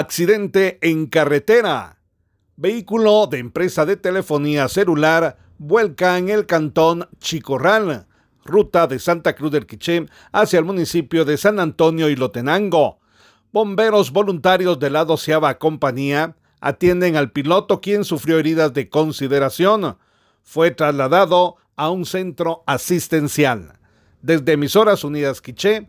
Accidente en carretera. Vehículo de empresa de telefonía celular vuelca en el cantón Chicorral, ruta de Santa Cruz del Quiché hacia el municipio de San Antonio y Lotenango. Bomberos voluntarios de la doceava compañía atienden al piloto quien sufrió heridas de consideración. Fue trasladado a un centro asistencial. Desde Emisoras Unidas Quiché,